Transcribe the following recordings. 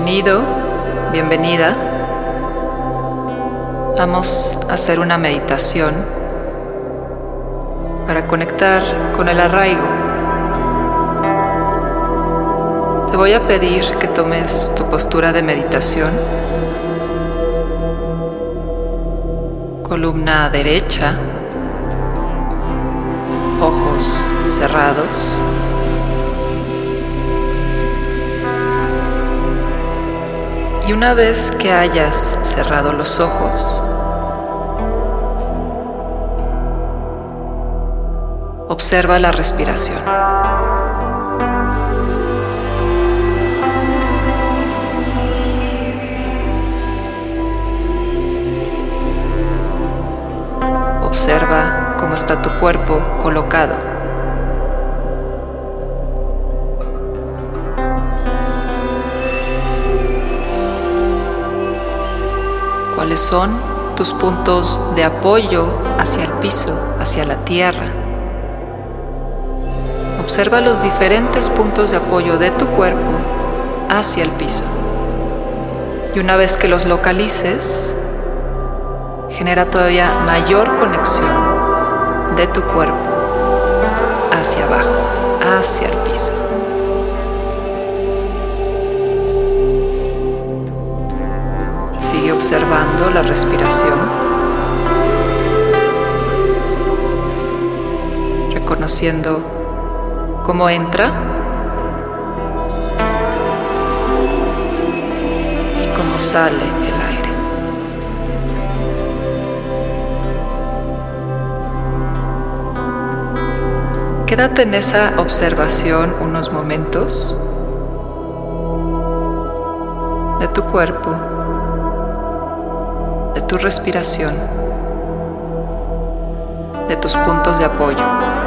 Bienvenido, bienvenida. Vamos a hacer una meditación para conectar con el arraigo. Te voy a pedir que tomes tu postura de meditación. Columna derecha, ojos cerrados. Y una vez que hayas cerrado los ojos, observa la respiración. Observa cómo está tu cuerpo colocado. Son tus puntos de apoyo hacia el piso, hacia la tierra. Observa los diferentes puntos de apoyo de tu cuerpo hacia el piso. Y una vez que los localices, genera todavía mayor conexión de tu cuerpo hacia abajo, hacia el piso. Observando la respiración, reconociendo cómo entra y cómo sale el aire. Quédate en esa observación unos momentos de tu cuerpo tu respiración, de tus puntos de apoyo.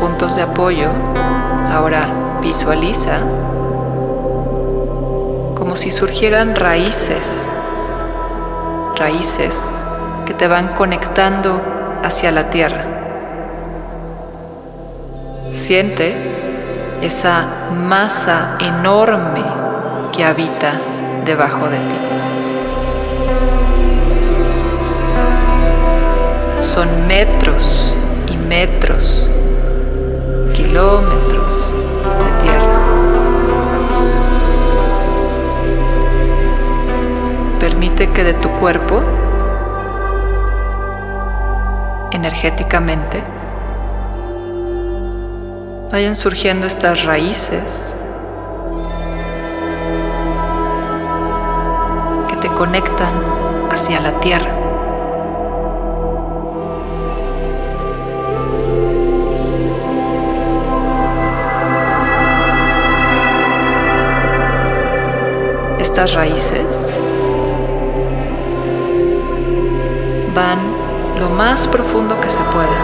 De apoyo, ahora visualiza como si surgieran raíces, raíces que te van conectando hacia la tierra. Siente esa masa enorme que habita debajo de ti. Son metros y metros kilómetros de tierra. Permite que de tu cuerpo, energéticamente, vayan surgiendo estas raíces que te conectan hacia la tierra. Estas raíces van lo más profundo que se pueda,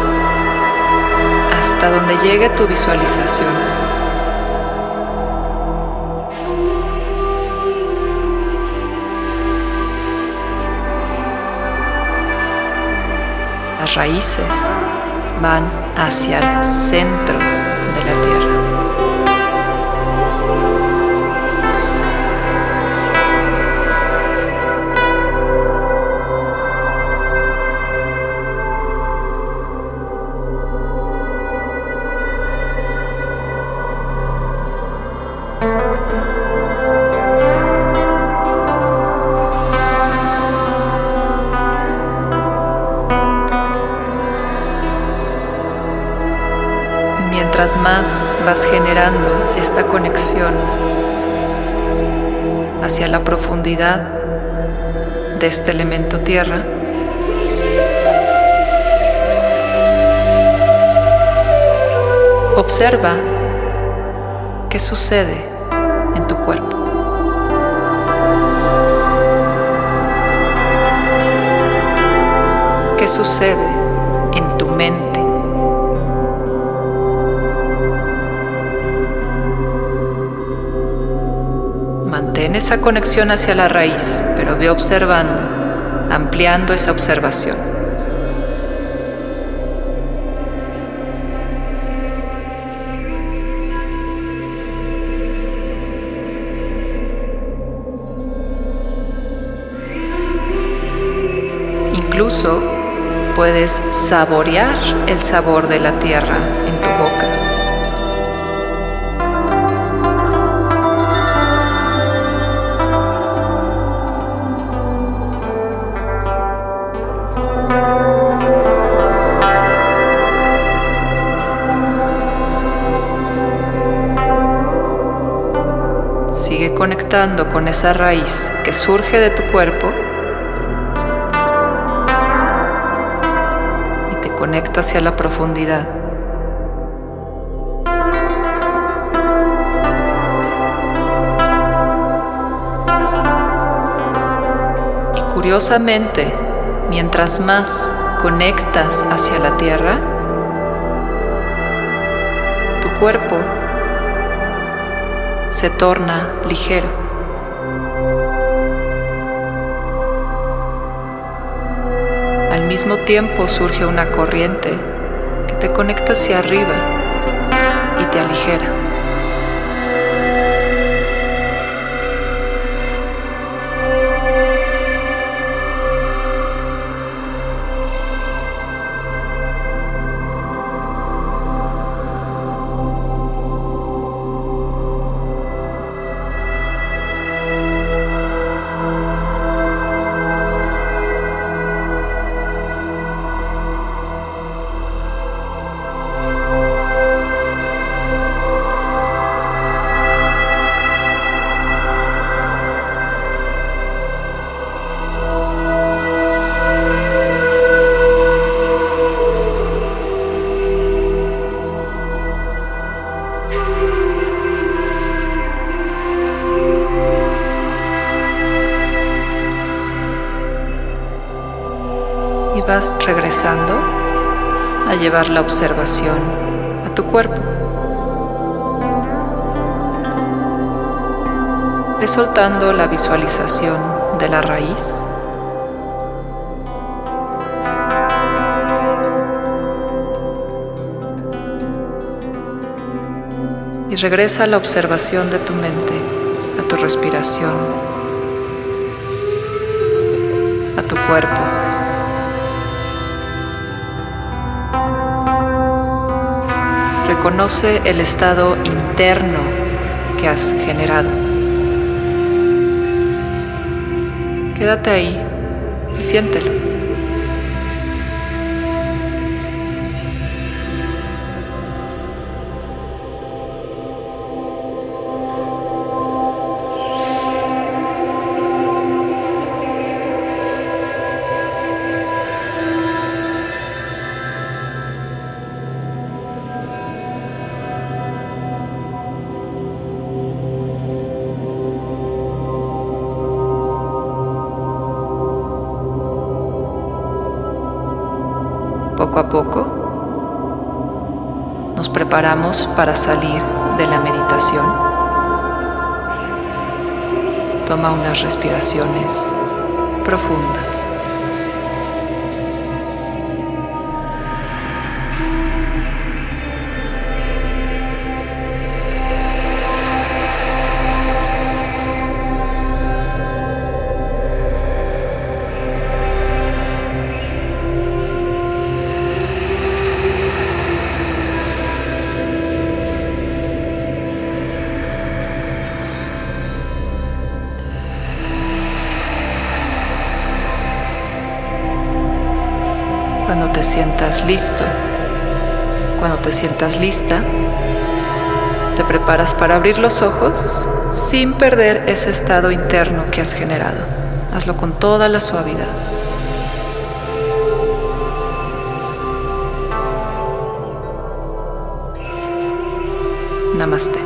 hasta donde llegue tu visualización. Las raíces van hacia el centro de la tierra. Mientras más vas generando esta conexión hacia la profundidad de este elemento tierra, observa qué sucede en tu cuerpo. ¿Qué sucede en tu mente? Mantén esa conexión hacia la raíz, pero ve observando, ampliando esa observación. Incluso puedes saborear el sabor de la tierra en tu boca. Conectando con esa raíz que surge de tu cuerpo y te conecta hacia la profundidad. Y curiosamente, mientras más conectas hacia la tierra, tu cuerpo se torna ligero. Al mismo tiempo surge una corriente que te conecta hacia arriba y te aligera. Regresando a llevar la observación a tu cuerpo. Ve soltando la visualización de la raíz. Y regresa a la observación de tu mente, a tu respiración, a tu cuerpo. Reconoce el estado interno que has generado. Quédate ahí y siéntelo. Poco a poco nos preparamos para salir de la meditación. Toma unas respiraciones profundas. Cuando te sientas listo, cuando te sientas lista, te preparas para abrir los ojos sin perder ese estado interno que has generado. Hazlo con toda la suavidad. Namaste.